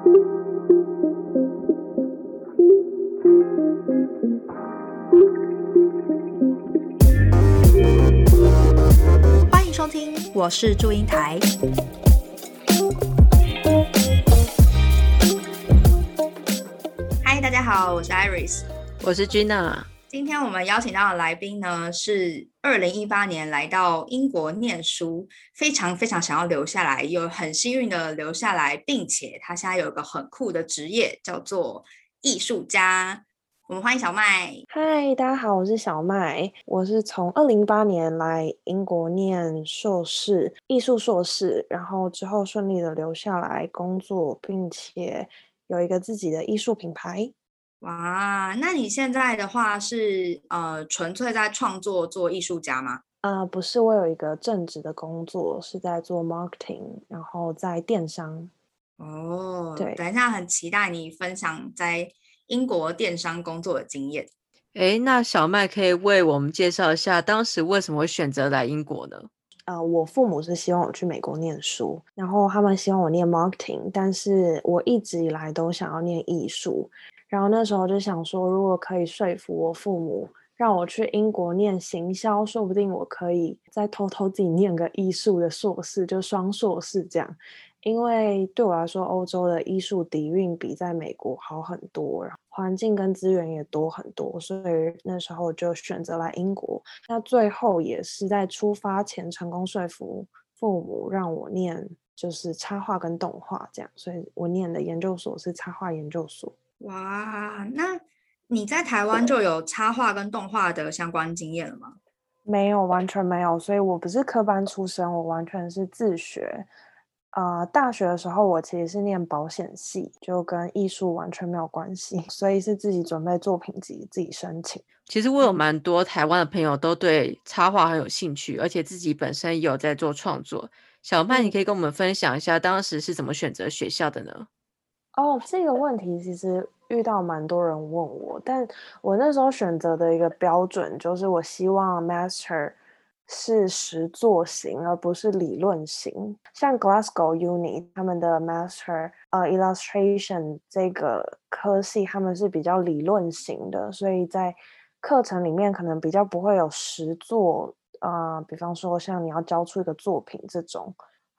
欢迎收听，我是祝英台。嗨，大家好，我是 Iris，我是 Gina。今天我们邀请到的来宾呢，是二零一八年来到英国念书，非常非常想要留下来，又很幸运的留下来，并且他现在有一个很酷的职业，叫做艺术家。我们欢迎小麦。嗨，大家好，我是小麦。我是从二零一八年来英国念硕士，艺术硕士，然后之后顺利的留下来工作，并且有一个自己的艺术品牌。哇，那你现在的话是呃纯粹在创作做艺术家吗？呃，不是，我有一个正职的工作是在做 marketing，然后在电商。哦，对，等一下很期待你分享在。英国电商工作的经验，哎，那小麦可以为我们介绍一下当时为什么会选择来英国呢？呃，我父母是希望我去美国念书，然后他们希望我念 marketing，但是我一直以来都想要念艺术，然后那时候就想说，如果可以说服我父母让我去英国念行销，说不定我可以再偷偷自己念个艺术的硕士，就双硕士这样。因为对我来说，欧洲的艺术底蕴比在美国好很多，然后环境跟资源也多很多，所以那时候就选择来英国。那最后也是在出发前成功说服父母让我念就是插画跟动画这样，所以我念的研究所是插画研究所。哇，那你在台湾就有插画跟动画的相关经验了吗？没有，完全没有。所以我不是科班出身，我完全是自学。啊，大学的时候我其实是念保险系，就跟艺术完全没有关系，所以是自己准备作品集，自己申请。其实我有蛮多台湾的朋友都对插画很有兴趣，而且自己本身也有在做创作。小曼，你可以跟我们分享一下当时是怎么选择学校的呢？哦，这个问题其实遇到蛮多人问我，但我那时候选择的一个标准就是我希望 master。是实作型，而不是理论型。像 Glasgow Uni 他们的 Master 呃 Illustration 这个科系，他们是比较理论型的，所以在课程里面可能比较不会有实作。呃，比方说像你要交出一个作品这种。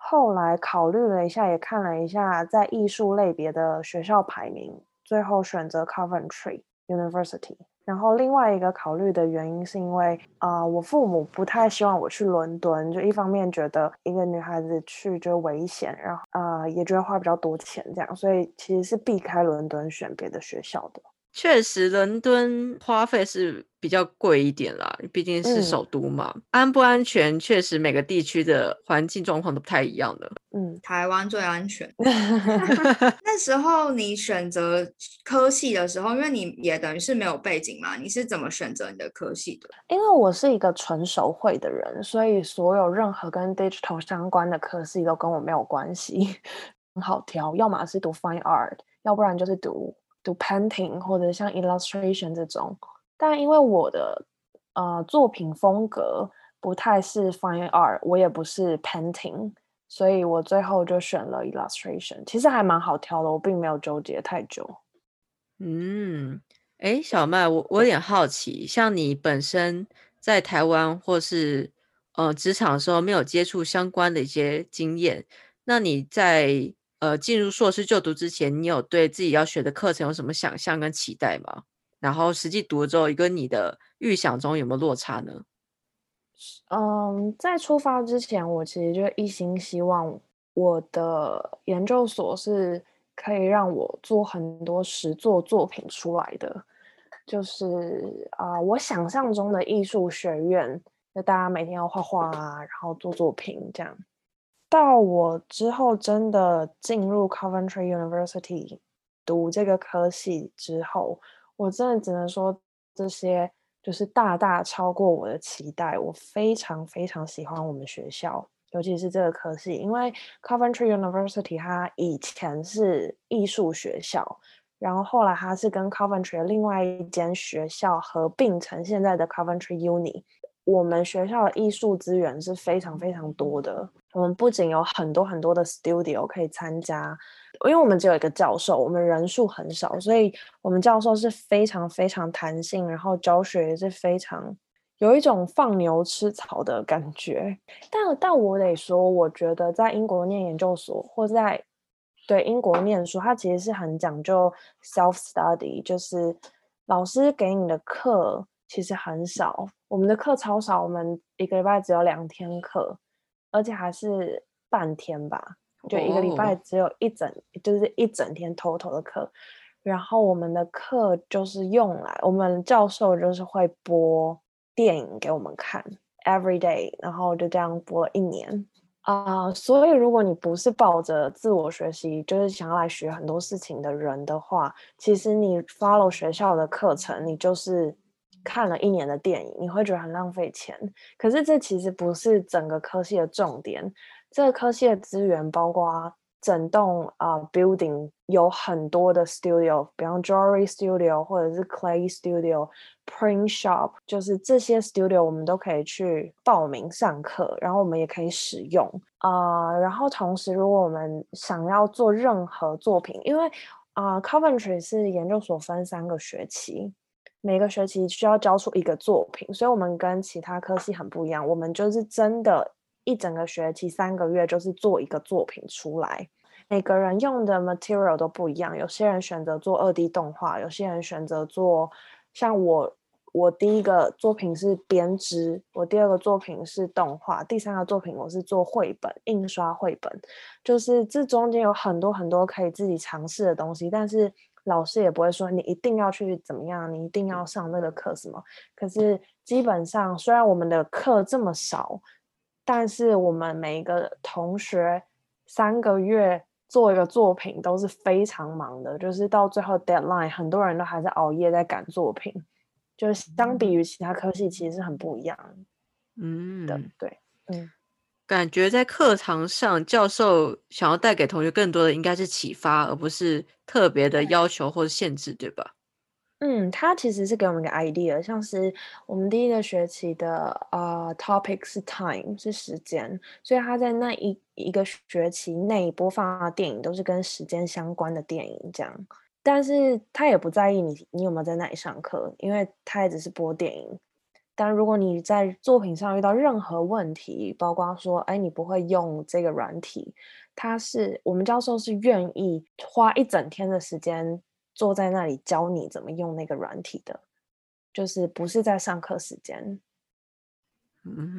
后来考虑了一下，也看了一下在艺术类别的学校排名，最后选择 Coventry University。然后另外一个考虑的原因是因为，啊，我父母不太希望我去伦敦，就一方面觉得一个女孩子去就危险，然后啊，也觉得花比较多钱这样，所以其实是避开伦敦选别的学校的。确实，伦敦花费是比较贵一点啦，毕竟是首都嘛。安不安全，确实每个地区的环境状况都不太一样的。嗯，台湾最安全。那时候你选择科系的时候，因为你也等于是没有背景嘛，你是怎么选择你的科系的？因为我是一个纯手绘的人，所以所有任何跟 digital 相关的科系都跟我没有关系，很好挑。要么是读 fine art，要不然就是读。读 painting 或者像 illustration 这种，但因为我的呃作品风格不太是 fine art，我也不是 painting，所以我最后就选了 illustration。其实还蛮好挑的，我并没有纠结太久。嗯，哎，小麦，我我有点好奇，像你本身在台湾或是呃职场的时候没有接触相关的一些经验，那你在？呃，进入硕士就读之前，你有对自己要学的课程有什么想象跟期待吗？然后实际读了之后，跟你的预想中有没有落差呢？嗯，在出发之前，我其实就一心希望我的研究所是可以让我做很多实作作品出来的，就是啊，我想象中的艺术学院，就大家每天要画画啊，然后做作品这样。到我之后真的进入 Coventry University 读这个科系之后，我真的只能说这些就是大大超过我的期待。我非常非常喜欢我们学校，尤其是这个科系，因为 Coventry University 它以前是艺术学校，然后后来它是跟 Coventry 另外一间学校合并成现在的 Coventry Uni。我们学校的艺术资源是非常非常多的。我们不仅有很多很多的 studio 可以参加，因为我们只有一个教授，我们人数很少，所以我们教授是非常非常弹性，然后教学也是非常有一种放牛吃草的感觉。但但我得说，我觉得在英国念研究所或在对英国念书，它其实是很讲究 self study，就是老师给你的课其实很少，我们的课超少，我们一个礼拜只有两天课，而且还是半天吧。就一个礼拜只有一整，就是一整天 total 的课，然后我们的课就是用来，我们教授就是会播电影给我们看，every day，然后就这样播了一年啊。所以如果你不是抱着自我学习，就是想要来学很多事情的人的话，其实你 follow 学校的课程，你就是看了一年的电影，你会觉得很浪费钱。可是这其实不是整个科系的重点。这个科系的资源包括整栋啊 building 有很多的 studio，比方 jewelry studio 或者是 clay studio、print shop，就是这些 studio 我们都可以去报名上课，然后我们也可以使用啊。然后同时，如果我们想要做任何作品，因为啊 Coventry 是研究所分三个学期，每个学期需要交出一个作品，所以我们跟其他科系很不一样，我们就是真的。一整个学期三个月就是做一个作品出来，每个人用的 material 都不一样。有些人选择做二 D 动画，有些人选择做像我，我第一个作品是编织，我第二个作品是动画，第三个作品我是做绘本，印刷绘本。就是这中间有很多很多可以自己尝试的东西，但是老师也不会说你一定要去怎么样，你一定要上那个课什么。可是基本上，虽然我们的课这么少。但是我们每一个同学三个月做一个作品都是非常忙的，就是到最后 deadline，很多人都还是熬夜在赶作品，就是相比于其他科系其实是很不一样。嗯，的对，嗯，感觉在课堂上教授想要带给同学更多的应该是启发，而不是特别的要求或者限制，对吧？嗯，他其实是给我们一个 idea，像是我们第一个学期的呃 topic 是 time 是时间，所以他在那一一个学期内播放的电影都是跟时间相关的电影这样，但是他也不在意你你有没有在那里上课，因为他也只是播电影。但如果你在作品上遇到任何问题，包括说哎你不会用这个软体，他是我们教授是愿意花一整天的时间。坐在那里教你怎么用那个软体的，就是不是在上课时间。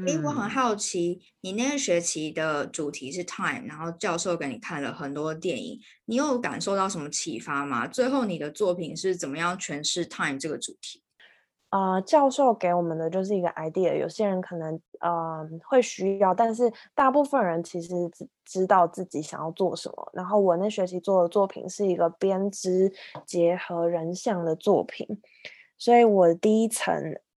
哎，我很好奇，你那个学期的主题是 time，然后教授给你看了很多电影，你有感受到什么启发吗？最后你的作品是怎么样诠释 time 这个主题？啊，教授给我们的就是一个 idea，有些人可能呃会需要，但是大部分人其实知知道自己想要做什么。然后我那学期做的作品是一个编织结合人像的作品，所以我第一层，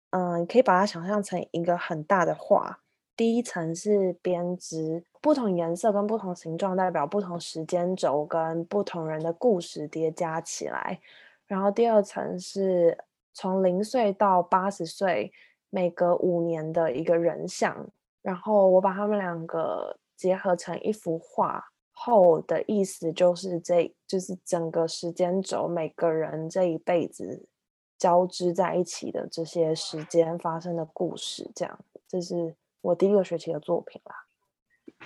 嗯，可以把它想象成一个很大的画，第一层是编织，不同颜色跟不同形状代表不同时间轴跟不同人的故事叠加起来，然后第二层是。从零岁到八十岁，每隔五年的一个人像，然后我把他们两个结合成一幅画后的意思，就是这就是整个时间轴，每个人这一辈子交织在一起的这些时间发生的故事，这样，这是我第一个学期的作品啦。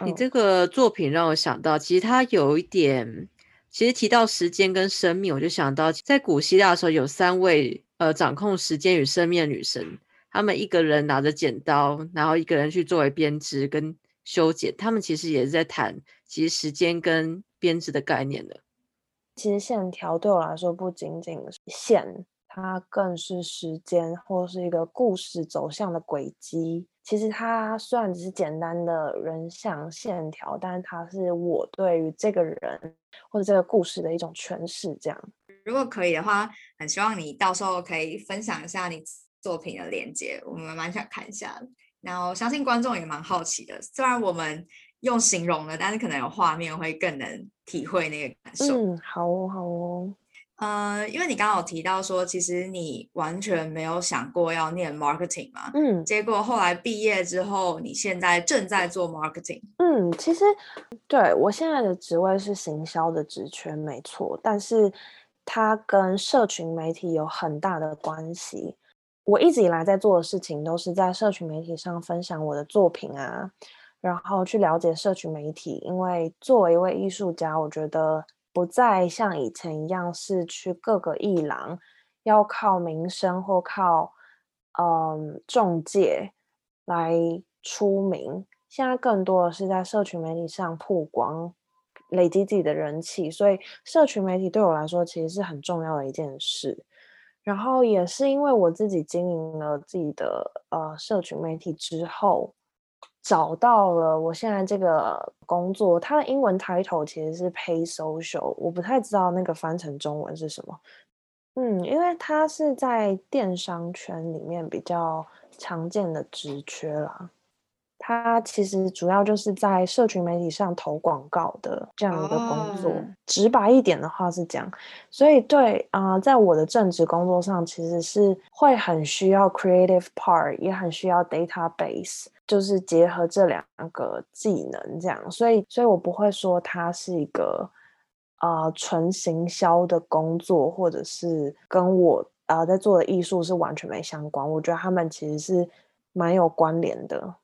你这个作品让我想到，其实它有一点，其实提到时间跟生命，我就想到在古希腊的时候有三位。呃，掌控时间与生命的女神，她们一个人拿着剪刀，然后一个人去作为编织跟修剪。他们其实也是在谈，其实时间跟编织的概念的。其实线条对我来说不仅仅是线，它更是时间或是一个故事走向的轨迹。其实它虽然只是简单的人像线条，但是它是我对于这个人或者这个故事的一种诠释。这样。如果可以的话，很希望你到时候可以分享一下你作品的链接，我们蛮想看一下。然后相信观众也蛮好奇的，虽然我们用形容的，但是可能有画面会更能体会那个感受。嗯，好哦，好哦。呃，因为你刚刚有提到说，其实你完全没有想过要念 marketing 嘛，嗯结果后来毕业之后，你现在正在做 marketing。嗯，其实对我现在的职位是行销的职缺，没错，但是它跟社群媒体有很大的关系。我一直以来在做的事情都是在社群媒体上分享我的作品啊，然后去了解社群媒体。因为作为一位艺术家，我觉得不再像以前一样是去各个艺廊要靠名声或靠嗯中介来出名，现在更多的是在社群媒体上曝光，累积自己的人气。所以，社群媒体对我来说其实是很重要的一件事。然后也是因为我自己经营了自己的呃社群媒体之后，找到了我现在这个工作，它的英文 title 其实是 Pay Social，我不太知道那个翻成中文是什么。嗯，因为它是在电商圈里面比较常见的职缺啦。它其实主要就是在社群媒体上投广告的这样一个工作。哦直白一点的话是这样，所以对啊、呃在我的正职工作上，其实是会很需要 creative part，也很需要 database，就是结合这两个技能这样。所以，所以我不会说它是一个呃纯行销的工作，或者是跟我呃在做的艺术是完全没相关。我觉得他们其实是蛮有关联的。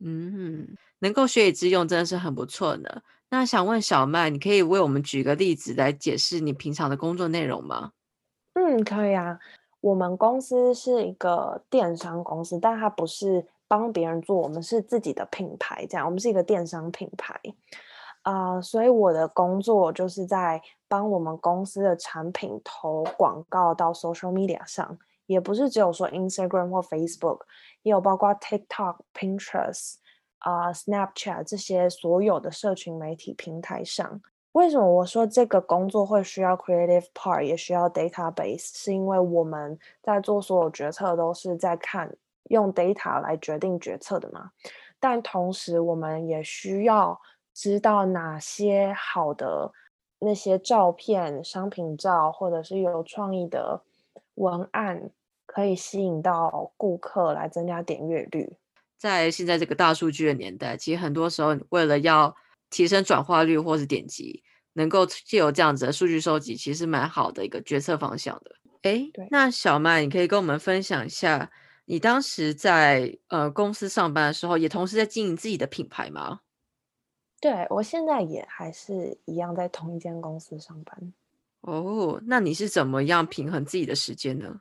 嗯，能够学以致用，真的是很不错呢。那想问小麦，你可以为我们举个例子来解释你平常的工作内容吗？嗯，可以啊。我们公司是一个电商公司，但它不是帮别人做，我们是自己的品牌，这样，我们是一个电商品牌。啊、所以我的工作就是在帮我们公司的产品投广告到 social media 上，也不是只有说 Instagram 或 Facebook，也有包括 TikTok、Pinterest 啊、Snapchat 这些所有的社群媒体平台上。为什么我说这个工作会需要 creative part，也需要 database？是因为我们在做所有决策都是在看用 data 来决定决策的嘛。但同时，我们也需要知道哪些好的那些照片、商品照，或者是有创意的文案，可以吸引到顾客来增加点阅率。在现在这个大数据的年代，其实很多时候为了要提升转化率或是点击，能够借由这样子的数据收集，其实蛮好的一个决策方向的。诶，那小麦，你可以跟我们分享一下，你当时在呃公司上班的时候，也同时在经营自己的品牌吗？对我现在也还是一样在同一间公司上班。哦，那你是怎么样平衡自己的时间呢？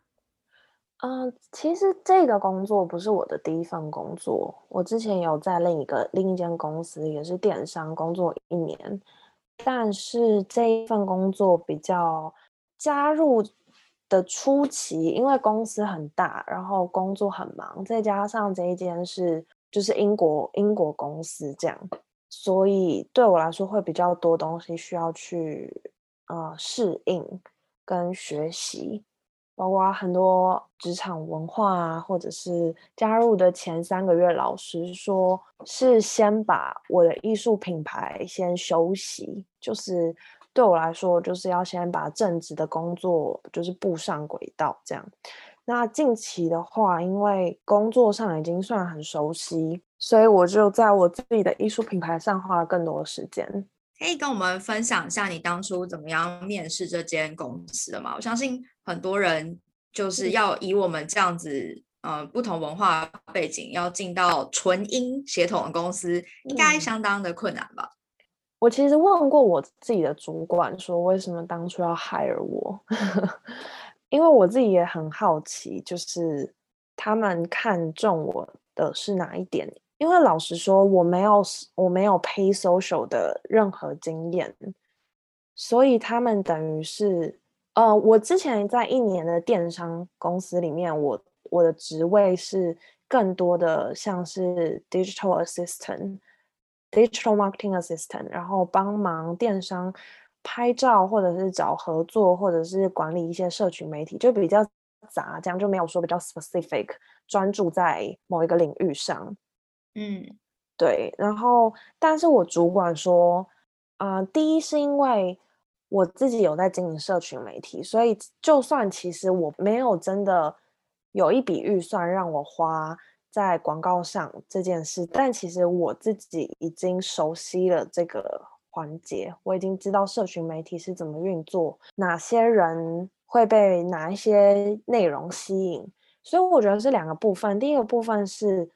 嗯、其实这个工作不是我的第一份工作，我之前有在另一个另一间公司也是电商工作一年，但是这一份工作比较加入的初期，因为公司很大，然后工作很忙，再加上这一间是就是英国英国公司这样，所以对我来说会比较多东西需要去呃适应跟学习。包括很多职场文化啊，或者是加入的前三个月，老师说是先把我的艺术品牌先休息，就是对我来说，就是要先把正职的工作就是步上轨道这样。那近期的话，因为工作上已经算很熟悉，所以我就在我自己的艺术品牌上花了更多时间。可以跟我们分享一下你当初怎么样面试这间公司的吗？我相信很多人就是要以我们这样子，呃，不同文化背景要进到纯英协同的公司，应该嗯相当的困难吧？我其实问过我自己的主管，说为什么当初要 hire 我，因为我自己也很好奇，就是他们看中我的是哪一点？因为老实说，我没有我没有 pay social 的任何经验，所以他们等于是，呃，我之前在一年的电商公司里面，我我的职位是更多的像是 digital assistant。digital marketing assistant，然后帮忙电商拍照，或者是找合作，或者是管理一些社群媒体，就比较杂，这样就没有说比较 specific，专注在某一个领域上。嗯对，然后但是我主管说，啊、第一是因为我自己有在经营社群媒体，所以就算其实我没有真的有一笔预算让我花在广告上这件事，但其实我自己已经熟悉了这个环节，我已经知道社群媒体是怎么运作，哪些人会被哪一些内容吸引，所以我觉得是两个部分。第一个部分是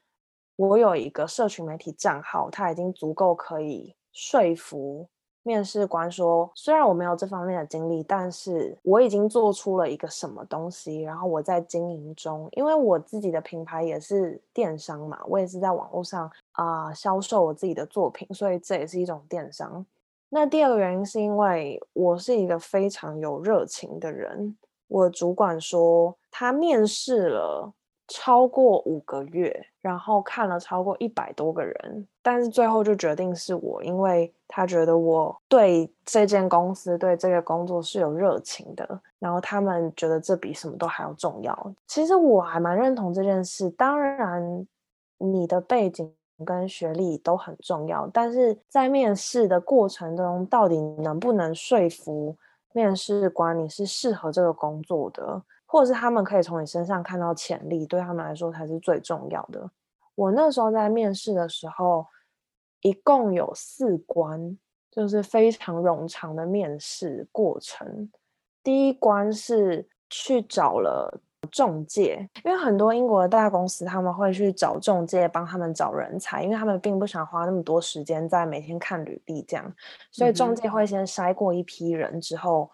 我有一个社群媒体账号，它已经足够可以说服。面试官说：“虽然我没有这方面的经历，但是我已经做出了一个什么东西，然后我在经营中，因为我自己的品牌也是电商嘛，我也是在网络上啊销售我自己的作品，所以这也是一种电商。那第二个原因是因为我是一个非常有热情的人，我主管说他面试了。”超过五个月，然后看了超过一百多个人，但是最后就决定是我，因为他觉得我对这间公司、对这个工作是有热情的，然后他们觉得这比什么都还要重要。其实我还蛮认同这件事，当然你的背景跟学历都很重要，但是在面试的过程中，到底能不能说服面试官你是适合这个工作的？或者是他们可以从你身上看到潜力，对他们来说才是最重要的。我那时候在面试的时候，一共有四关，就是非常冗长的面试过程。第一关是去找了中介，因为很多英国的大公司他们会去找中介帮他们找人才，因为他们并不想花那么多时间在每天看履历这样，所以中介会先筛过一批人之后。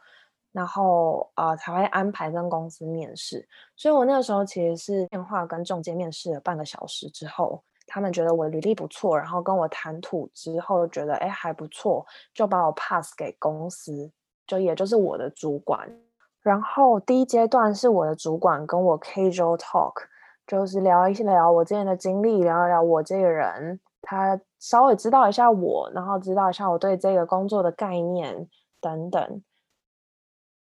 然后啊，才会安排跟公司面试。所以我那个时候其实是电话跟中介面试了半个小时之后，他们觉得我履历不错，然后跟我谈吐之后觉得哎还不错，就把我 pass 给公司，就也就是我的主管。然后第一阶段是我的主管跟我 casual talk，就是聊一聊我之前的经历，聊一聊我这个人，他稍微知道一下我，然后知道一下我对这个工作的概念等等。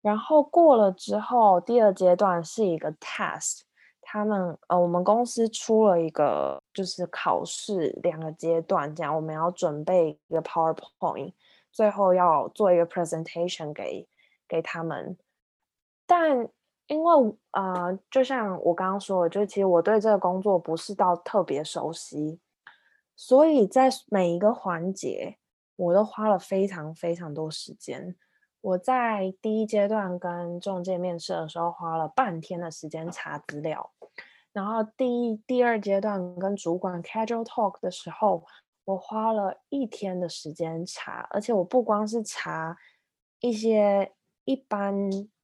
然后过了之后，第二阶段是一个 test，他们呃，我们公司出了一个就是考试两个阶段，这样我们要准备一个 PowerPoint，最后要做一个 presentation 给给他们。但因为呃，就像我刚刚说的，就其实我对这个工作不是到特别熟悉，所以在每一个环节我都花了非常非常多时间。我在第一阶段跟中介面试的时候，花了半天的时间查资料，然后第一第二阶段跟主管 casual talk 的时候，我花了一天的时间查，而且我不光是查一些一般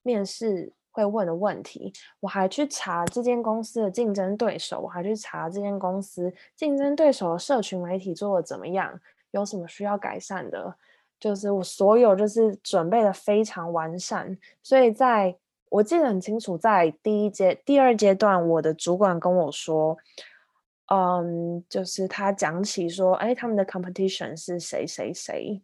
面试会问的问题，我还去查这间公司的竞争对手，我还去查这间公司竞争对手的社群媒体做的怎么样，有什么需要改善的。就是我所有就是准备的非常完善，所以在我记得很清楚，在第一阶、第二阶段，我的主管跟我说，嗯，就是他讲起说，哎，他们的 competition 是谁谁谁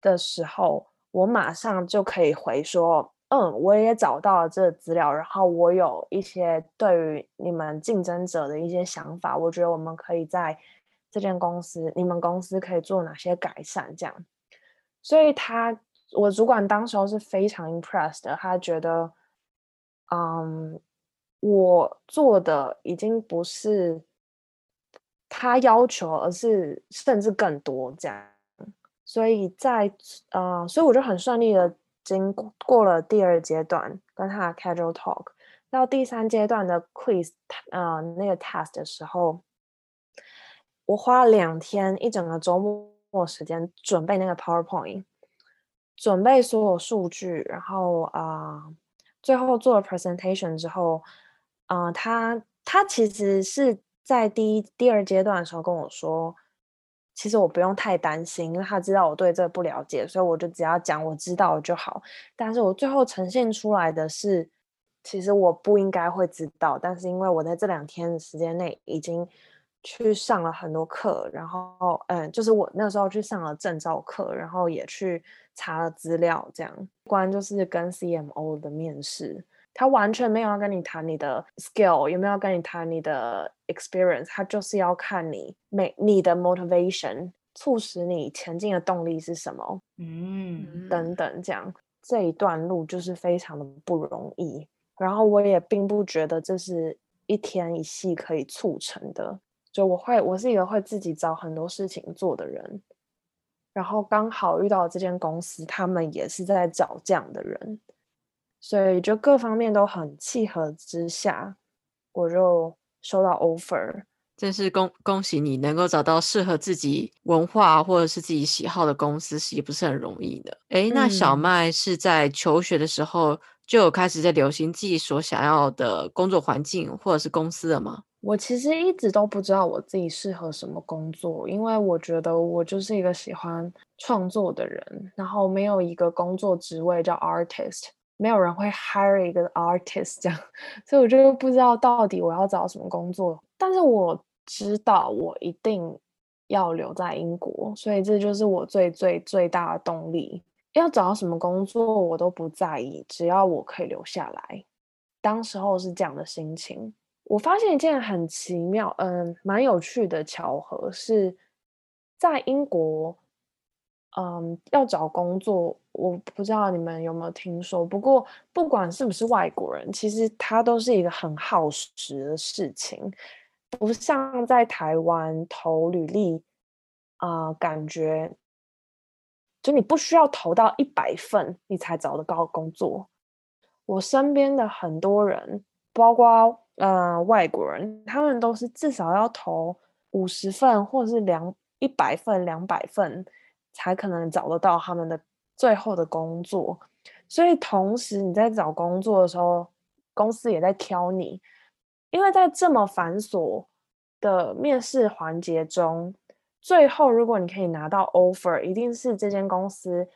的时候，我马上就可以回说，嗯，我也找到了这个资料，然后我有一些对于你们竞争者的一些想法，我觉得我们可以在这间公司，你们公司可以做哪些改善，这样。所以他，我主管当时候是非常 impressed 的，他觉得，嗯，我做的已经不是他要求，而是甚至更多这样。所以在呃，所以我就很顺利的经过了第二阶段跟他 casual talk，到第三阶段的 quiz，呃，那个 test 的时候，我花了两天一整个周末。我时间准备那个 PowerPoint，准备所有数据，然后啊，最后做了 presentation 之后，啊，他他其实是在第一、第二阶段的时候跟我说，其实我不用太担心，因为他知道我对这个不了解，所以我就只要讲我知道就好。但是我最后呈现出来的是，其实我不应该会知道，但是因为我在这两天的时间内已经。去上了很多课，然后嗯，就是我那时候去上了证照课，然后也去查了资料，这样关就是跟 CMO 的面试，他完全没有要跟你谈你的 skill，有没有跟你谈你的 experience，他就是要看你每你的 motivation，促使你前进的动力是什么？嗯，等等，这样这一段路就是非常的不容易。然后我也并不觉得这是一天一夕可以促成的。就我会，我是一个会自己找很多事情做的人。然后刚好遇到这间公司，他们也是在找这样的人，所以就各方面都很契合之下，我就收到 offer。真是恭恭喜你能够找到适合自己文化或者是自己喜好的公司，也不是很容易的。诶，那小麦是在求学的时候就有开始在流行自己所想要的工作环境或者是公司了吗？我其实一直都不知道我自己适合什么工作，因为我觉得我就是一个喜欢创作的人，然后没有一个工作职位叫 artist，没有人会 hire 一个 artist 这样，所以我就不知道到底我要找什么工作。但是我知道我一定要留在英国，所以这就是我最最最大的动力。要找什么工作我都不在意，只要我可以留下来。当时候是这样的心情。我发现一件很奇妙，嗯，蛮有趣的巧合，是在英国，嗯，要找工作，我不知道你们有没有听说。不过不管是不是外国人，其实它都是一个很耗时的事情。不像在台湾投履历啊，感觉就你不需要投到一百份，你才找得到工作。我身边的很多人，包括呃外国人，他们都是至少要投五十份，或是两一百份、两百份，才可能找得到他们的最后的工作。所以同时你在找工作的时候，公司也在挑你。因为在这么繁琐的面试环节中，最后如果你可以拿到 offer，一定是这间公司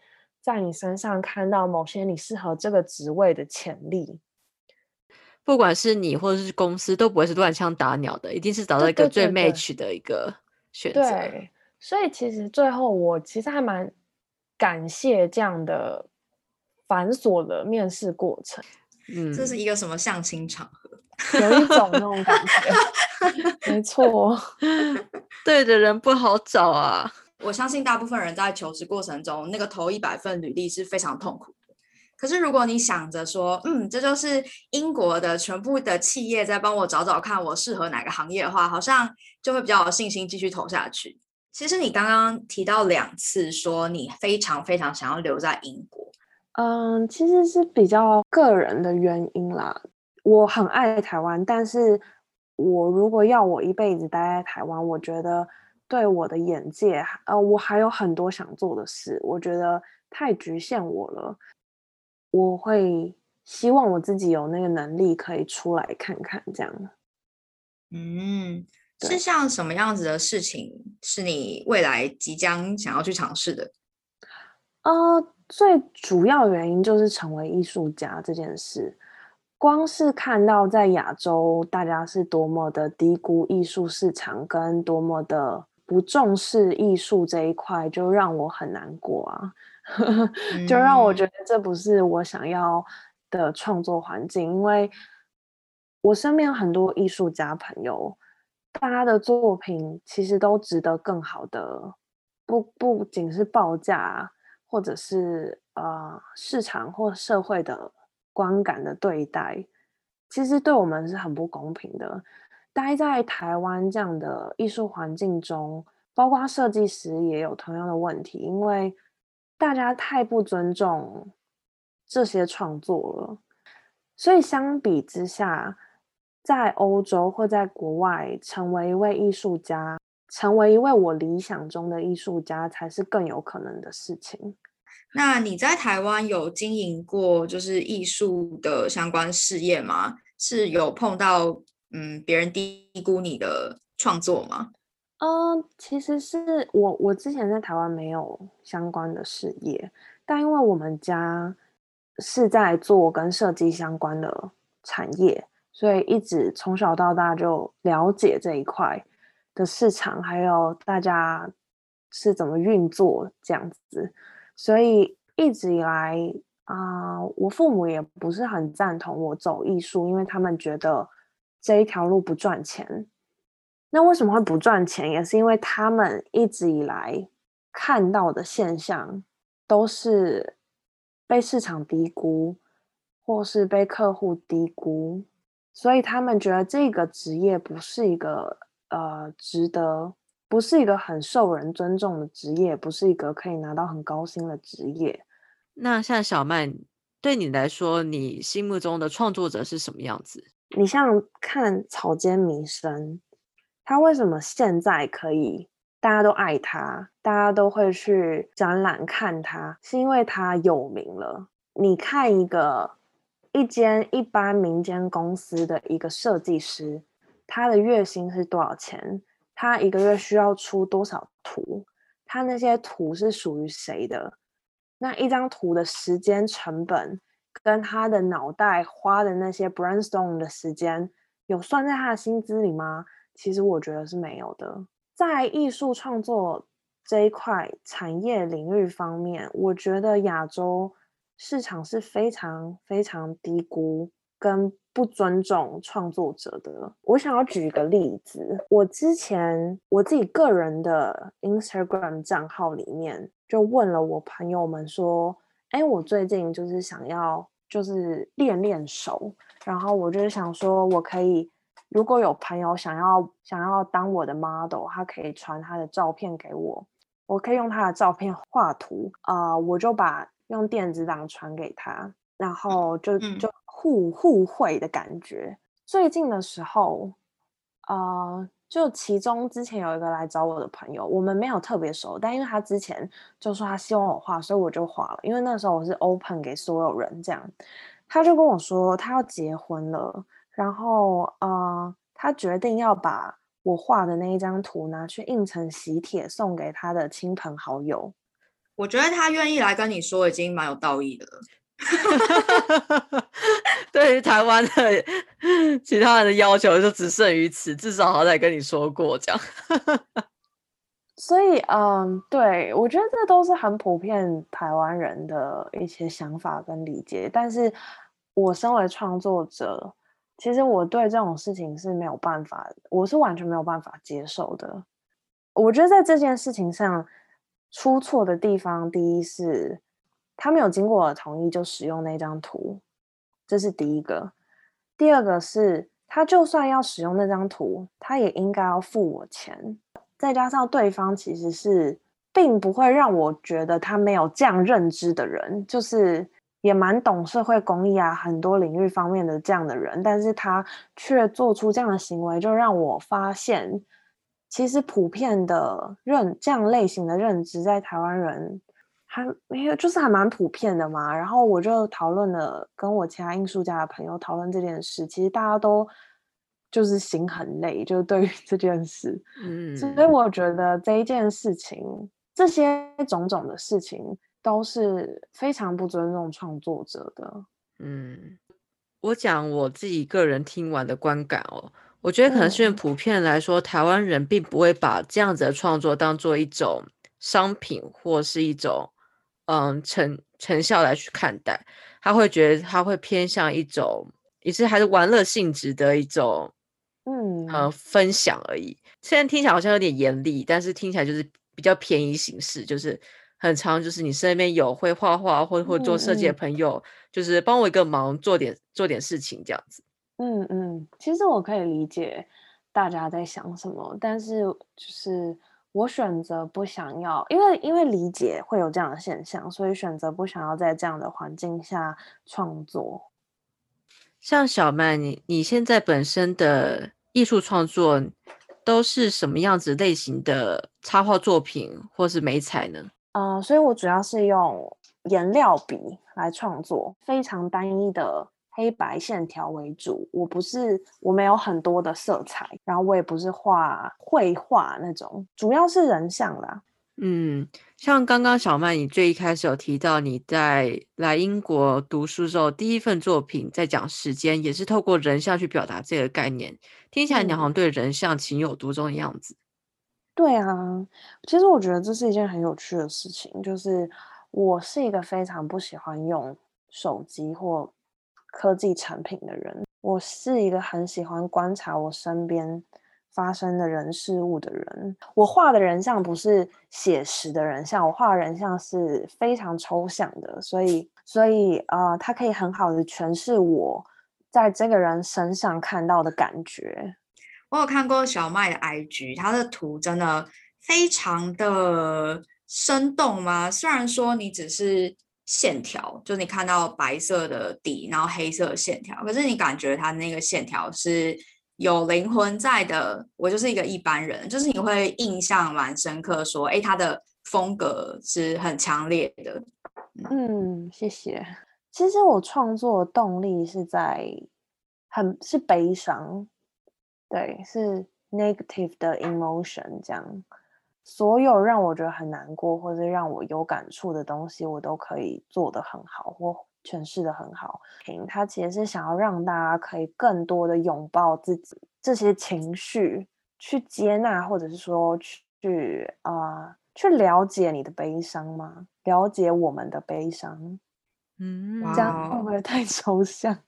在你身上看到某些你适合这个职位的潜力。不管是你或者是公司，都不会是乱枪打鸟的，一定是找到一个最 match 的一个选择。对，所以其实最后我其实还蛮感谢这样的繁琐的面试过程。嗯，这是一个什么相亲场合？有一种那种感觉，没错，对的人不好找啊。我相信大部分人在求职过程中，那个投一百份履历是非常痛苦的。可是如果你想着说，嗯，这就是英国的全部的企业在帮我找找看我适合哪个行业的话，好像就会比较有信心继续投下去。其实你刚刚提到两次说你非常非常想要留在英国，嗯，其实是比较个人的原因啦。我很爱台湾，但是我如果要我一辈子待在台湾，我觉得对我的眼界，呃，我还有很多想做的事，我觉得太局限我了。我会希望我自己有那个能力可以出来看看，这样。嗯，是像什么样子的事情是你未来即将想要去尝试的？呃，最主要原因就是成为艺术家这件事。光是看到在亚洲，大家是多么的低估艺术市场，跟多么的不重视艺术这一块，就让我很难过啊！就让我觉得这不是我想要的创作环境。因为我身边很多艺术家朋友，大家的作品其实都值得更好的，不不仅是报价，或者是呃市场或社会的。观感的对待，其实对我们是很不公平的。待在台湾这样的艺术环境中，包括设计师也有同样的问题，因为大家太不尊重这些创作了。所以相比之下，在欧洲或在国外，成为一位艺术家，成为一位我理想中的艺术家，才是更有可能的事情。那你在台湾有经营过就是艺术的相关事业吗？是有碰到嗯别人低估你的创作吗？嗯，其实是我我之前在台湾没有相关的事业，但因为我们家是在做跟设计相关的产业，所以一直从小到大就了解这一块的市场，还有大家是怎么运作这样子。所以一直以来啊，我父母也不是很赞同我走艺术，因为他们觉得这一条路不赚钱。那为什么会不赚钱？也是因为他们一直以来看到的现象都是被市场低估，或是被客户低估，所以他们觉得这个职业不是一个呃值得，不是一个很受人尊重的职业，不是一个可以拿到很高薪的职业。那像小曼，对你来说，你心目中的创作者是什么样子？你像看草间弥生。他为什么现在可以大家都爱他，大家都会去展览看他，是因为他有名了。你看一个一间一般民间公司的一个设计师，他的月薪是多少钱？他一个月需要出多少图？他那些图是属于谁的？那一张图的时间成本跟他的脑袋花的那些 brainstorm 的时间，有算在他的薪资里吗？其实我觉得是没有的，在艺术创作这一块产业领域方面，我觉得亚洲市场是非常非常低估跟不尊重创作者的。我想要举一个例子，我之前我自己个人的 Instagram 账号里面就问了我朋友们说：“哎，我最近就是想要就是练练手，然后我就是想说我可以。”如果有朋友想要想要当我的 model，他可以传他的照片给我，我可以用他的照片画图，啊，我就把用电子档传给他，然后就就互互惠的感觉。最近的时候，呃，就其中之前有一个来找我的朋友，我们没有特别熟，但因为他之前就说他希望我画，所以我就画了。因为那时候我是 open 给所有人这样，他就跟我说他要结婚了。然后，呃，他决定要把我画的那一张图拿去印成喜帖，送给他的亲朋好友。我觉得他愿意来跟你说，已经蛮有道义的了。对于台湾的其他人的要求就只剩于此，至少好歹跟你说过这样。所以，嗯，对我觉得这都是很普遍台湾人的一些想法跟理解。但是我身为创作者。其实我对这种事情是没有办法，我是完全没有办法接受的。我觉得在这件事情上出错的地方，第一是他没有经过我同意就使用那张图，这是第一个；第二个是他就算要使用那张图，他也应该要付我钱。再加上对方其实是并不会让我觉得他没有这样认知的人，就是。也蛮懂社会公益啊，很多领域方面的这样的人，但是他却做出这样的行为，就让我发现，其实普遍的认这样类型的认知，在台湾人还没有，就是还蛮普遍的嘛。然后我就讨论了，跟我其他艺术家的朋友讨论这件事，其实大家都就是心很累，就是对于这件事，嗯，所以我觉得这一件事情，这些种种的事情。都是非常不尊重创作者的。嗯，我讲我自己个人听完的观感哦，我觉得可能是因为普遍来说，台湾人并不会把这样子的创作当做一种商品或是一种嗯成成效来去看待，他会觉得他会偏向一种也是还是玩乐性质的一种嗯呃分享而已。虽然听起来好像有点严厉，但是听起来就是比较便宜形式，就是。很长，就是你身边有会画画或或做设计的朋友，就是帮我一个忙，做点做点事情这样子。嗯嗯，其实我可以理解大家在想什么，但是就是我选择不想要，因为因为理解会有这样的现象，所以选择不想要在这样的环境下创作。像小曼，你你现在本身的艺术创作都是什么样子类型的插画作品，或是美彩呢？嗯，所以我主要是用颜料笔来创作，非常单一的黑白线条为主。我不是，我没有很多的色彩，然后我也不是画绘画那种，主要是人像啦。嗯，像刚刚小曼，你最一开始有提到你在来英国读书时候，第一份作品在讲时间，也是透过人像去表达这个概念。听起来你好像对人像情有独钟的样子。对啊，其实我觉得这是一件很有趣的事情。就是我是一个非常不喜欢用手机或科技产品的人，我是一个很喜欢观察我身边发生的人事物的人。我画的人像不是写实的人像，我画人像是非常抽象的，所以所以呃，它可以很好的诠释我在这个人身上看到的感觉。我有看过小麦的 IG，他的图真的非常的生动吗？虽然说你只是线条，就你看到白色的底，然后黑色的线条，可是你感觉它那个线条是有灵魂在的。我就是一个一般人，就是你会印象蛮深刻，说，哎，他的风格是很强烈的。嗯，谢谢。其实我创作的动力是在很是悲伤。对，是 negative 的 emotion，这样，所有让我觉得很难过或者让我有感触的东西，我都可以做得很好，或诠释的很好。他其实是想要让大家可以更多的拥抱自己这些情绪，去接纳，或者是说去啊，去了解你的悲伤吗？了解我们的悲伤？嗯，这样会不会太抽象？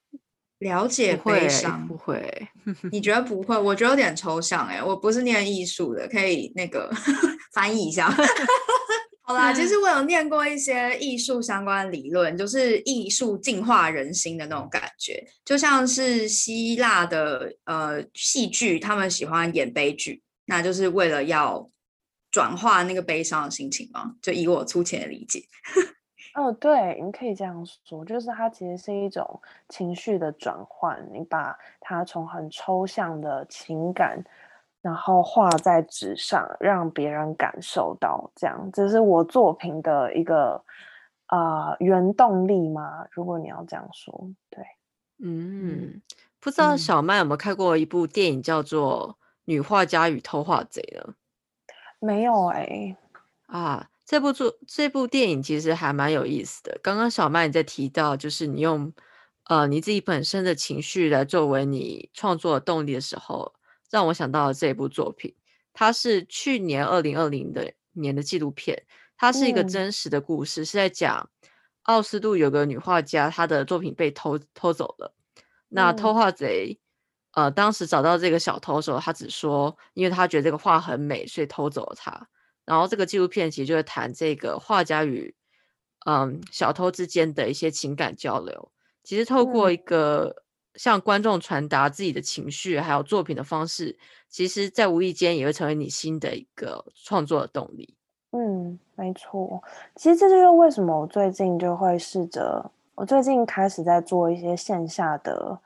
了解悲伤不会？你觉得不会？我觉得有点抽象哎，我不是念艺术的，可以那个 翻译一下。好啦，其实我有念过一些艺术相关理论，就是艺术净化人心的那种感觉，就像是希腊的呃戏剧，他们喜欢演悲剧，那就是为了要转化那个悲伤的心情嘛。就以我粗浅的理解。哦，对，你可以这样说，就是它其实是一种情绪的转换，你把它从很抽象的情感，然后画在纸上，让别人感受到，这样，这是我作品的一个啊原动力吗？如果你要这样说，对，嗯，不知道小麦有没有看过一部电影叫做《女画家与偷画贼》呢？没有哎，啊。这部作这部电影其实还蛮有意思的。刚刚小麦你在提到，就是你用呃你自己本身的情绪来作为你创作的动力的时候，让我想到了这部作品。它是去年二零二零的年的纪录片，它是一个真实的故事，是在讲奥斯陆有个女画家，她的作品被偷偷走了。那偷画贼呃当时找到这个小偷的时候，他只说，因为他觉得这个画很美，所以偷走了它。然后这个纪录片其实就是谈这个画家与嗯小偷之间的一些情感交流。其实透过一个向观众传达自己的情绪还有作品的方式，其实在无意间也会成为你新的一个创作的动力。嗯，没错。其实这就是为什么我最近就会试着，我最近开始在做一些线下的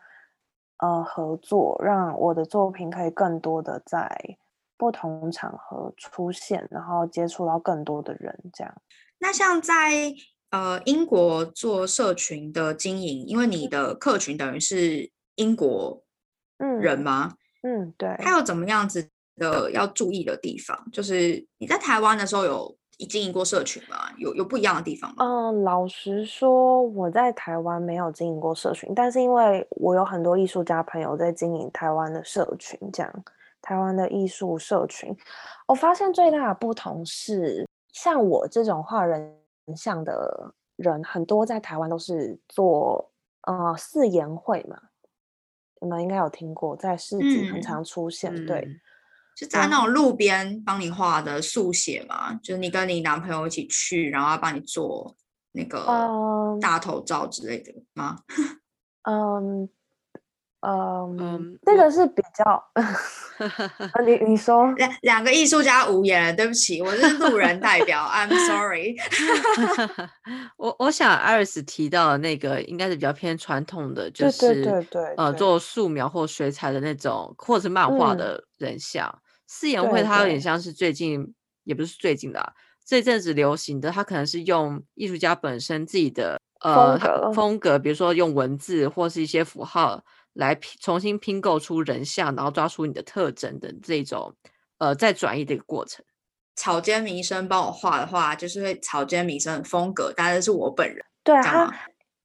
呃合作，让我的作品可以更多的在。不同场合出现，然后接触到更多的人，这样。那像在呃英国做社群的经营，因为你的客群等于是英国人吗？嗯，对。还有怎么样子的要注意的地方？就是你在台湾的时候有经营过社群吗？有有不一样的地方吗？嗯，老实说，我在台湾没有经营过社群，但是因为我有很多艺术家朋友在经营台湾的社群，这样。台湾的艺术社群，我发现最大的不同是，像我这种画人像的人，很多在台湾都是做呃四言会嘛，你们应该有听过，在市集很常出现，对，是在那种路边帮你画的速写嘛，就是你跟你男朋友一起去，然后帮你做那个大头照之类的吗？嗯。嗯，这个是比较，你你说两两个艺术家无言，对不起，我是路人代表，I'm sorry。我我想艾瑞斯提到的那个应该是比较偏传统的，就是对对对，呃，做素描或水彩的那种，或者是漫画的人像。四言会它有点像是最近，也不是最近的，这阵子流行的，它可能是用艺术家本身自己的呃风格，比如说用文字或是一些符号。来拼重新拼构出人像，然后抓出你的特征的这种，呃，再转移的一个过程。草间弥生帮我画的话，就是会草间弥生的风格，当然是我本人。对啊，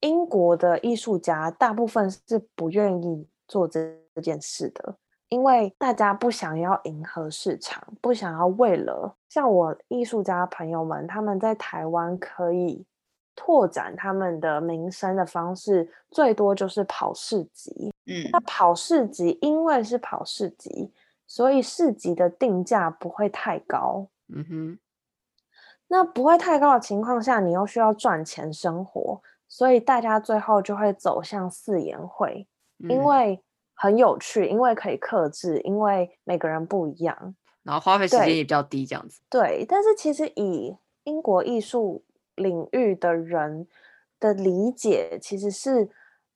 英国的艺术家大部分是不愿意做这这件事的，因为大家不想要迎合市场，不想要为了像我艺术家朋友们，他们在台湾可以。拓展他们的名声的方式，最多就是跑市集。嗯，那跑市集，因为是跑市集，所以市集的定价不会太高。嗯哼，那不会太高的情况下，你又需要赚钱生活，所以大家最后就会走向四言会，因嗯为很有趣，因为可以克制，因为每个人不一样。然后花费时间也比较低，这样子。对，但是其实以英国艺术领域的人的理解，其实是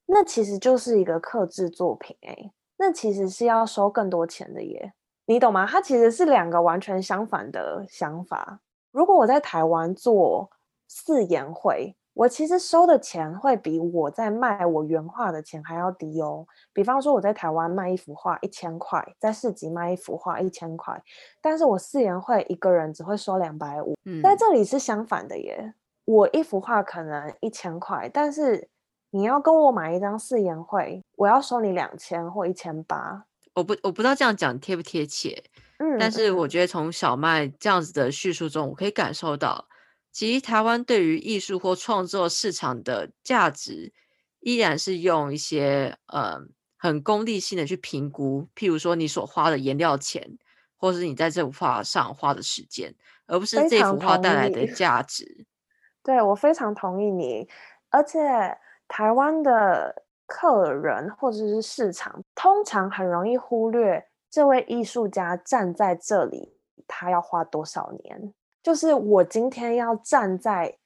那其实就是一个克制作品、欸，那其实是要收更多钱的耶，你懂吗？它其实是两个完全相反的想法。如果我在台湾做四言会，我其实收的钱会比我在卖我原画的钱还要低哦。比方说我在台湾卖一幅画一千块，在市集卖一幅画一千块，但是我四言会一个人只会收两百五，嗯，在这里是相反的耶。我一幅画可能一千块，但是你要跟我买一张四言会，我要收你两千或一千八。我不我不知道这样讲贴不贴切，嗯，但是我嗯觉得从小麦这样子的叙述中，我可以感受到，其实台湾对于艺术或创作市场的价值，依然是用一些呃很功利性的去评估，譬如说你所花的颜料钱，或是你在这幅画上花的时间，而不是这幅画带来的价值。对我非常同意你，而且台湾的客人或者是市场，通常很容易忽略这位艺术家站在这里，他要花多少年。就是我今天要站在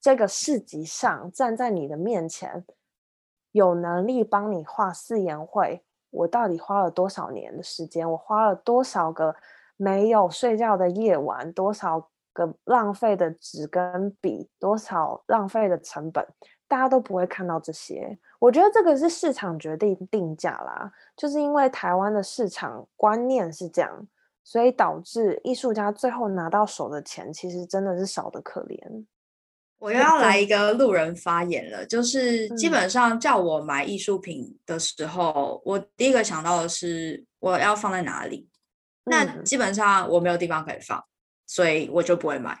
这个市集上，站在你的面前，有能力帮你画四言会，我到底花了多少年的时间？我花了多少个没有睡觉的夜晚？多少个浪费的纸跟笔？多少浪费的成本？大家都不会看到这些。我觉得这个是市场决定定价啦，就是因为台湾的市场观念是这样，所以导致艺术家最后拿到手的钱其实真的是少得可怜。我又要来一个路人发言了，就是基嗯本上叫我买艺术品的时候，我第一个想到的是我要放在哪里。那嗯基本上我没有地方可以放，所以我就不会买。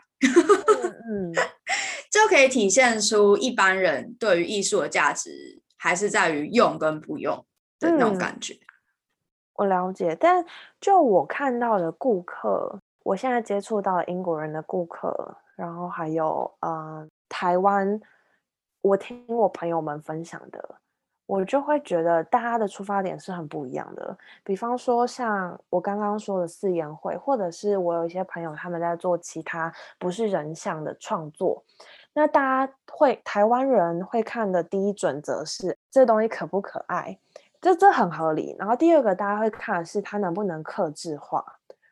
嗯，就可以体现出一般人对于艺术的价值还是在于用跟不用的那种嗯感觉。我了解，但就我看到的顾客，我现在接触到英国人的顾客，然后还有呃台湾，我听我朋友们分享的，我就会觉得大家的出发点是很不一样的。比方说像我刚刚说的四言会，或者是我有一些朋友他们在做其他不是人像的创作，那大家会台湾人会看的第一准则是这东西可不可爱。这这很合理。然后第二个大家会看的是它能不能克制化。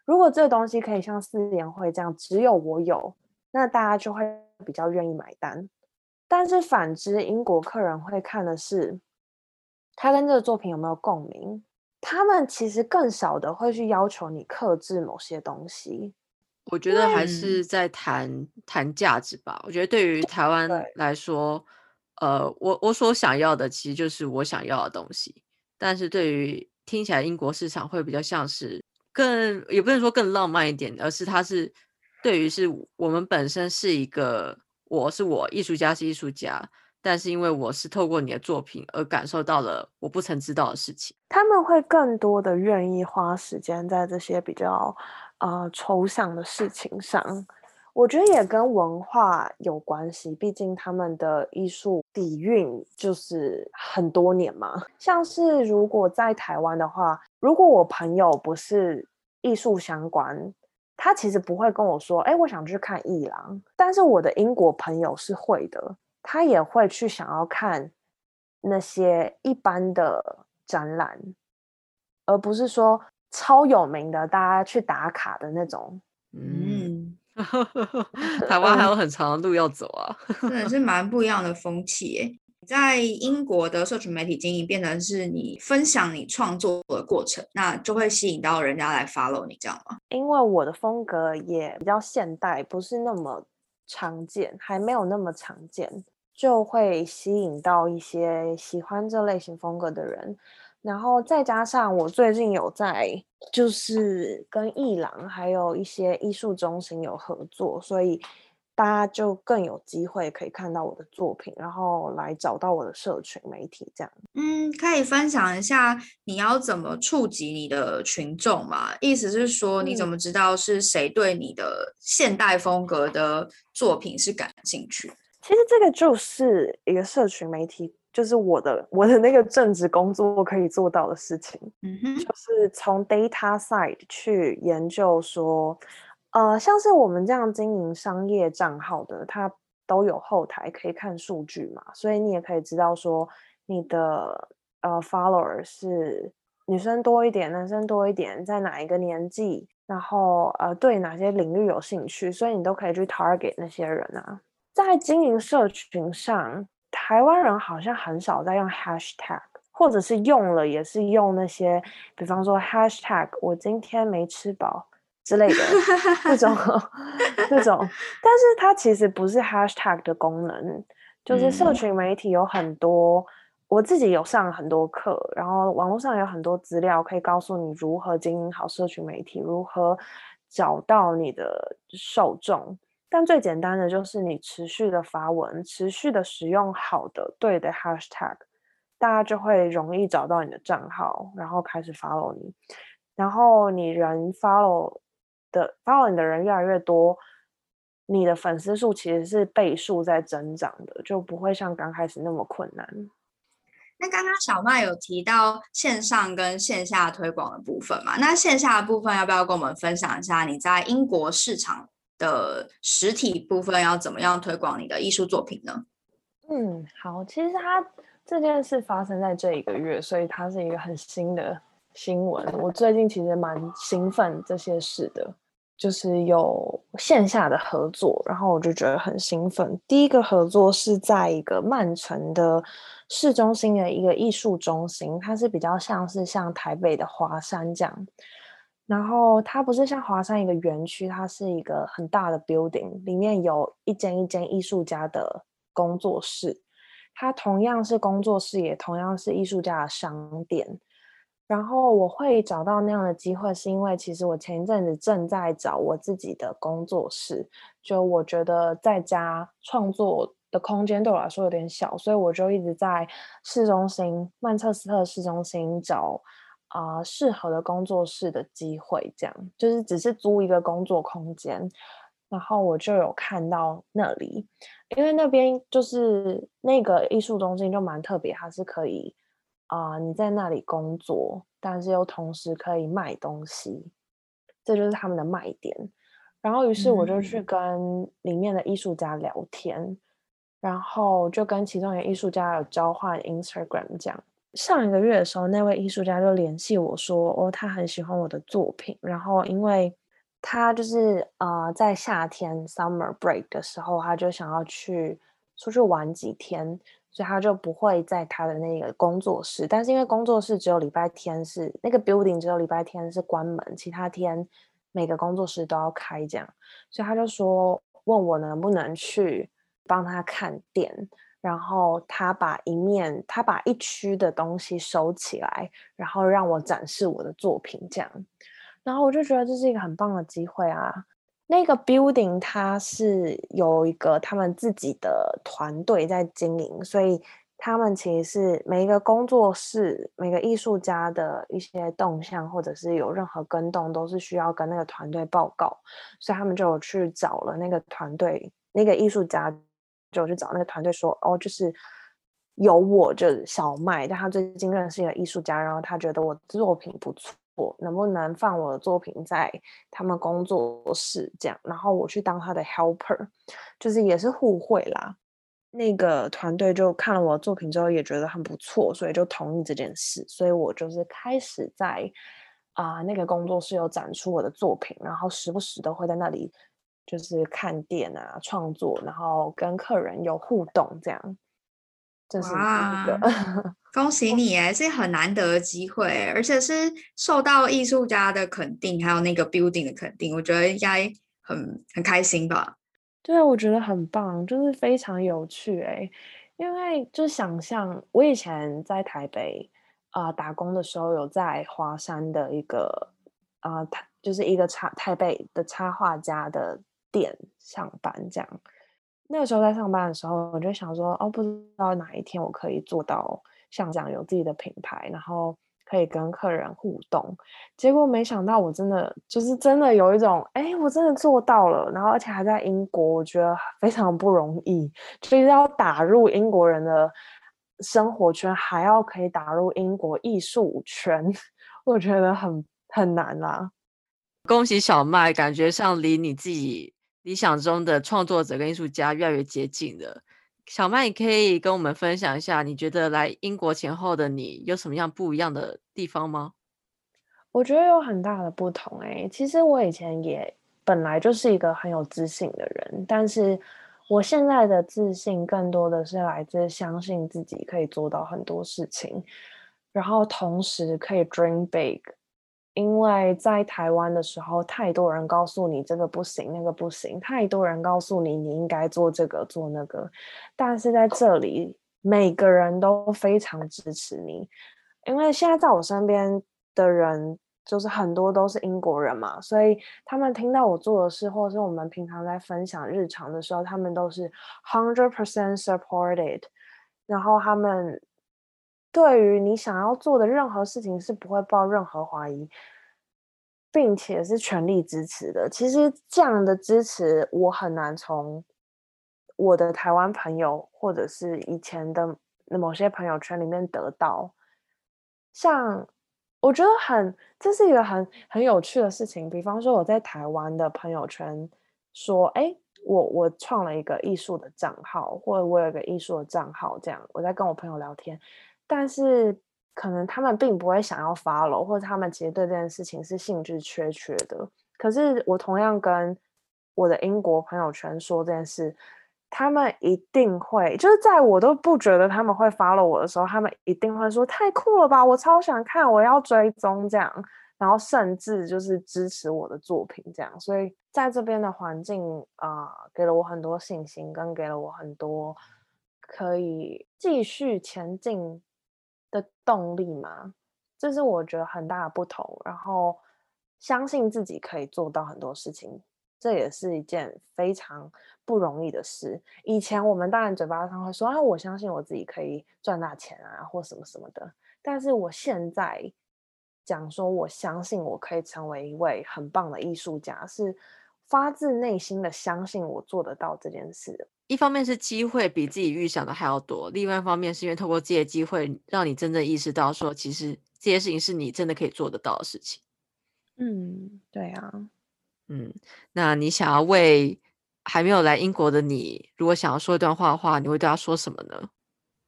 如果这个东西可以像四言会这样只有我有，那大家就会比较愿意买单。但是反之，英国客人会看的是他跟这个作品有没有共鸣。他们其实更少的会去要求你克制某些东西。我觉得还嗯是在谈谈价值吧。我觉得对于台湾对来说，呃，我我所想要的其实就是我想要的东西，但是对于听起来英国市场会比较像是更也不能说更浪漫一点，而是它是对于是我们本身是一个我是我艺术家是艺术家，但是因为我是透过你的作品而感受到了我不曾知道的事情。他们会更多的愿意花时间在这些比较呃抽象的事情上。我觉得也跟文化有关系，毕竟他们的艺术底蕴就是很多年嘛。像是如果在台湾的话，如果我朋友不是艺术相关，他其实不会跟我说：“哎，我想去看艺廊。”但是我的英国朋友是会的，他也会去想要看那些一般的展览，而不是说超有名的大家去打卡的那种。嗯，嗯，台湾还有很长的路要走啊。真的是蛮不一样的风气耶。在英国的社群媒体经营变成是你分享你创作的过程，那就会吸引到人家来 follow 你，这样吗？因为我的风格也比较现代，不是那么常见，还没有那么常见，就会吸引到一些喜欢这类型风格的人。然后再加上我最近有在就是跟艺廊还有一些艺术中心有合作，所以大家就更有机会可以看到我的作品，然后来找到我的社群媒体这样。嗯，可以分享一下你要怎么触及你的群众嘛？意思是说，你怎么知道是谁对你的现代风格的作品是感兴趣？其实这个就是一个社群媒体，就是我的我的那个正职工作可以做到的事情。嗯哼，就是从 data side 去研究说。呃，像是我们这样经营商业账号的，它都有后台可以看数据嘛，所以你也可以知道说你的呃 follower 是女生多一点，男生多一点，在哪一个年纪，然后呃对哪些领域有兴趣，所以你都可以去 target 那些人啊。在经营社群上，台湾人好像很少在用 hashtag，或者是用了也是用那些，比方说 hashtag 我今天没吃饱。之类的那种 那种，但是它其实不是 hashtag 的功能，就是社群媒体有很多，我自己有上很多课，然后网络上有很多资料可以告诉你如何经营好社群媒体，如何找到你的受众。但最简单的就是你持续的发文，持续的使用好的对的 hashtag，大家就会容易找到你的账号，然后开始 follow 你，然后你人 follow。的 follow 你的人越来越多，你的粉丝数其实是倍数在增长的，就不会像刚开始那么困难。那刚刚小麦有提到线上跟线下推广的部分嘛？那线下的部分要不要跟我们分享一下？你在英国市场的实体部分要怎么样推广你的艺术作品呢？嗯，好，其实它这件事发生在这一个月，所以它是一个很新的新闻。我最近其实蛮兴奋这些事的。就是有线下的合作，然后我就觉得很兴奋。第一个合作是在一个曼城的市中心的一个艺术中心，它是比较像是像台北的华山这样。然后它不是像华山一个园区，它是一个很大的 building，里面有一间一间艺术家的工作室。它同样是工作室，也同样是艺术家的商店。然后我会找到那样的机会，是因为其实我前一阵子正在找我自己的工作室，就我觉得在家创作的空间对我来说有点小，所以我就一直在市中心曼彻斯特市中心找啊适合的工作室的机会，这样就是只是租一个工作空间，然后我就有看到那里，因为那边就是那个艺术中心就蛮特别，它是可以。啊，你在那里工作，但是又同时可以卖东西，这就是他们的卖点。然后，于是我就去跟里面的艺术家聊天，然后就跟其中一个艺术家有交换 Instagram 这样。上一个月的时候，那位艺术家就联系我说，哦，他很喜欢我的作品，然后因为他就是呃，在夏天 Summer Break 的时候，他就想要去出去玩几天。所以他就不会在他的那个工作室，但是因为工作室只有礼拜天是那个 building 只有礼拜天是关门，其他天每个工作室都要开这样，所以他就说问我能不能去帮他看店，然后他把一面他把一区的东西收起来，然后让我展示我的作品这样，然后我就觉得这是一个很棒的机会啊。那个 building 它是有一个他们自己的团队在经营，所以他们其实是每一个工作室、每个艺术家的一些动向，或者是有任何跟动，都是需要跟那个团队报告。所以他们就有去找了那个团队，那个艺术家就去找那个团队说：“哦，就是有我，就是小麦，但他最近认识一个艺术家，然后他觉得我作品不错。”能不能放我的作品在他们工作室这样，然后我去当他的 helper，就是也是互惠啦。那个团队就看了我的作品之后也觉得很不错，所以就同意这件事。所以我就是开始在啊那个工作室有展出我的作品，然后时不时都会在那里就是看店啊创作，然后跟客人有互动这样。这是一个。恭喜你哎，是很难得的机会，而且是受到艺术家的肯定，还有那个 building 的肯定，我觉得应该很很开心吧？对啊，我觉得很棒，就是非常有趣哎，因为就想象我以前在台北啊打工的时候，有在华山的一个啊，就是一个插台北的插画家的。店上班，这样。那个时候在上班的时候，我就想说，哦，不知道哪一天我可以做到像这样有自己的品牌，然后可以跟客人互动。结果没想到，我真的就是真的有一种，哎，我真的做到了。然后而且还在英国，我觉得非常不容易，就是要打入英国人的生活圈，还要可以打入英国艺术圈，我觉得很很难啦。恭喜小麦，感觉上离你自己。理想中的创作者跟艺术家越来越接近了。小麦，你可以跟我们分享一下，你觉得来英国前后的你有什么样不一样的地方吗？我觉得有很大的不同诶。其实我以前也本来就是一个很有自信的人，但是我现在的自信更多的是来自相信自己可以做到很多事情，然后同时可以 dream big。因为在台湾的时候，太多人告诉你这个不行，那个不行，太多人告诉你你应该做这个做那个，但是在这里，每个人都非常支持你。因为现在在我身边的人，就是很多都是英国人嘛，所以他们听到我做的事，或者是我们平常在分享日常的时候，他们都是 hundred percent supported，然后他们。对于你想要做的任何事情是不会抱任何怀疑，并且是全力支持的。其实这样的支持我很难从我的台湾朋友或者是以前的某些朋友圈里面得到。像我觉得很这是一个很很有趣的事情。比方说我在台湾的朋友圈说：“哎，我我创了一个艺术的账号，或者我有一个艺术的账号。”这样我在跟我朋友聊天。但是可能他们并不会想要 follow，或者他们其实对这件事情是兴致缺缺的。可是我同样跟我的英国朋友圈说这件事，他们一定会，就是在我都不觉得他们会 follow 我的时候，他们一定会说太酷了吧，我超想看，我要追踪这样，然后甚至就是支持我的作品这样。所以在这边的环境啊，给了我很多信心，跟给了我很多可以继续前进。的动力嘛，这是我觉得很大的不同。然后相信自己可以做到很多事情，这也是一件非常不容易的事。以前我们当然嘴巴上会说啊，我相信我自己可以赚大钱啊，或什么什么的。但是我现在讲说，我相信我可以成为一位很棒的艺术家，是发自内心的相信我做得到这件事。一方面是机会比自己预想的还要多，另外一方面是因为透过这些机会，让你真正意识到说，其实这些事情是你真的可以做得到的事情。嗯，对啊，嗯，那你想要为还没有来英国的你，如果想要说一段话的话，你会对他说什么呢？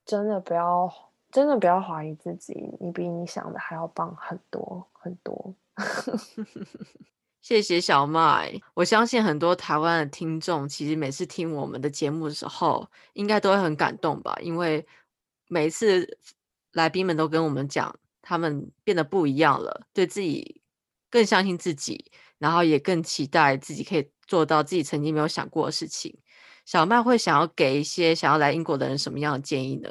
真的不要，真的不要怀疑自己，你比你想的还要棒很多很多。谢谢小麦，我相信很多台湾的听众，其实每次听我们的节目的时候，应该都会很感动吧？因为每次来宾们都跟我们讲，他们变得不一样了，对自己更相信自己，然后也更期待自己可以做到自己曾经没有想过的事情。小麦会想要给一些想要来英国的人什么样的建议呢？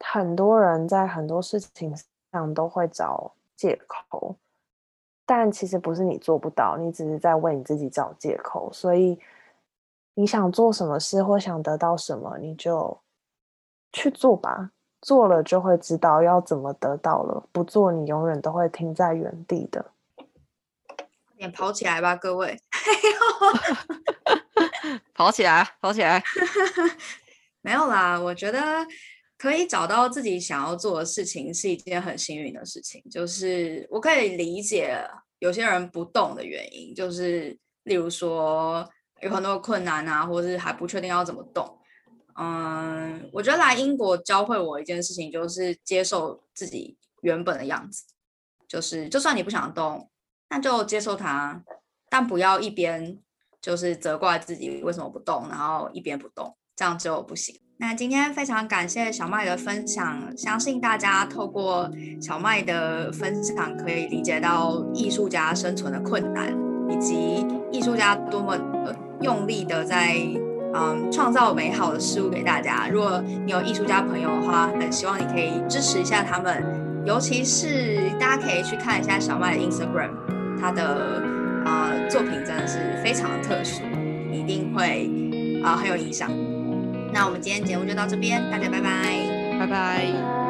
很多人在很多事情上都会找借口。但其实不是你做不到，你只是在为你自己找借口。所以你想做什么事或想得到什么，你就去做吧。做了就会知道要怎么得到了，不做你永远都会停在原地的。点跑起来吧，各位！跑起来，跑起来！没有啦，我觉得。可以找到自己想要做的事情是一件很幸运的事情。就是我可以理解有些人不动的原因，就是例如说有很多困难啊，或是还不确定要怎么动。嗯，我觉得来英国教会我一件事情，就是接受自己原本的样子。就是就算你不想动，那就接受它，但不要一边就是责怪自己为什么不动，然后一边不动，这样就不行。那今天非常感谢小麦的分享，相信大家透过小麦的分享，可以理解到艺术家生存的困难，以及艺术家多么用力的在嗯创造美好的事物给大家。如果你有艺术家朋友的话，很希望你可以支持一下他们，尤其是大家可以去看一下小麦的 Instagram，他的啊作品真的是非常的特殊。一定会啊、很有影响。那我们今天节目就到这边，大家拜拜。拜拜。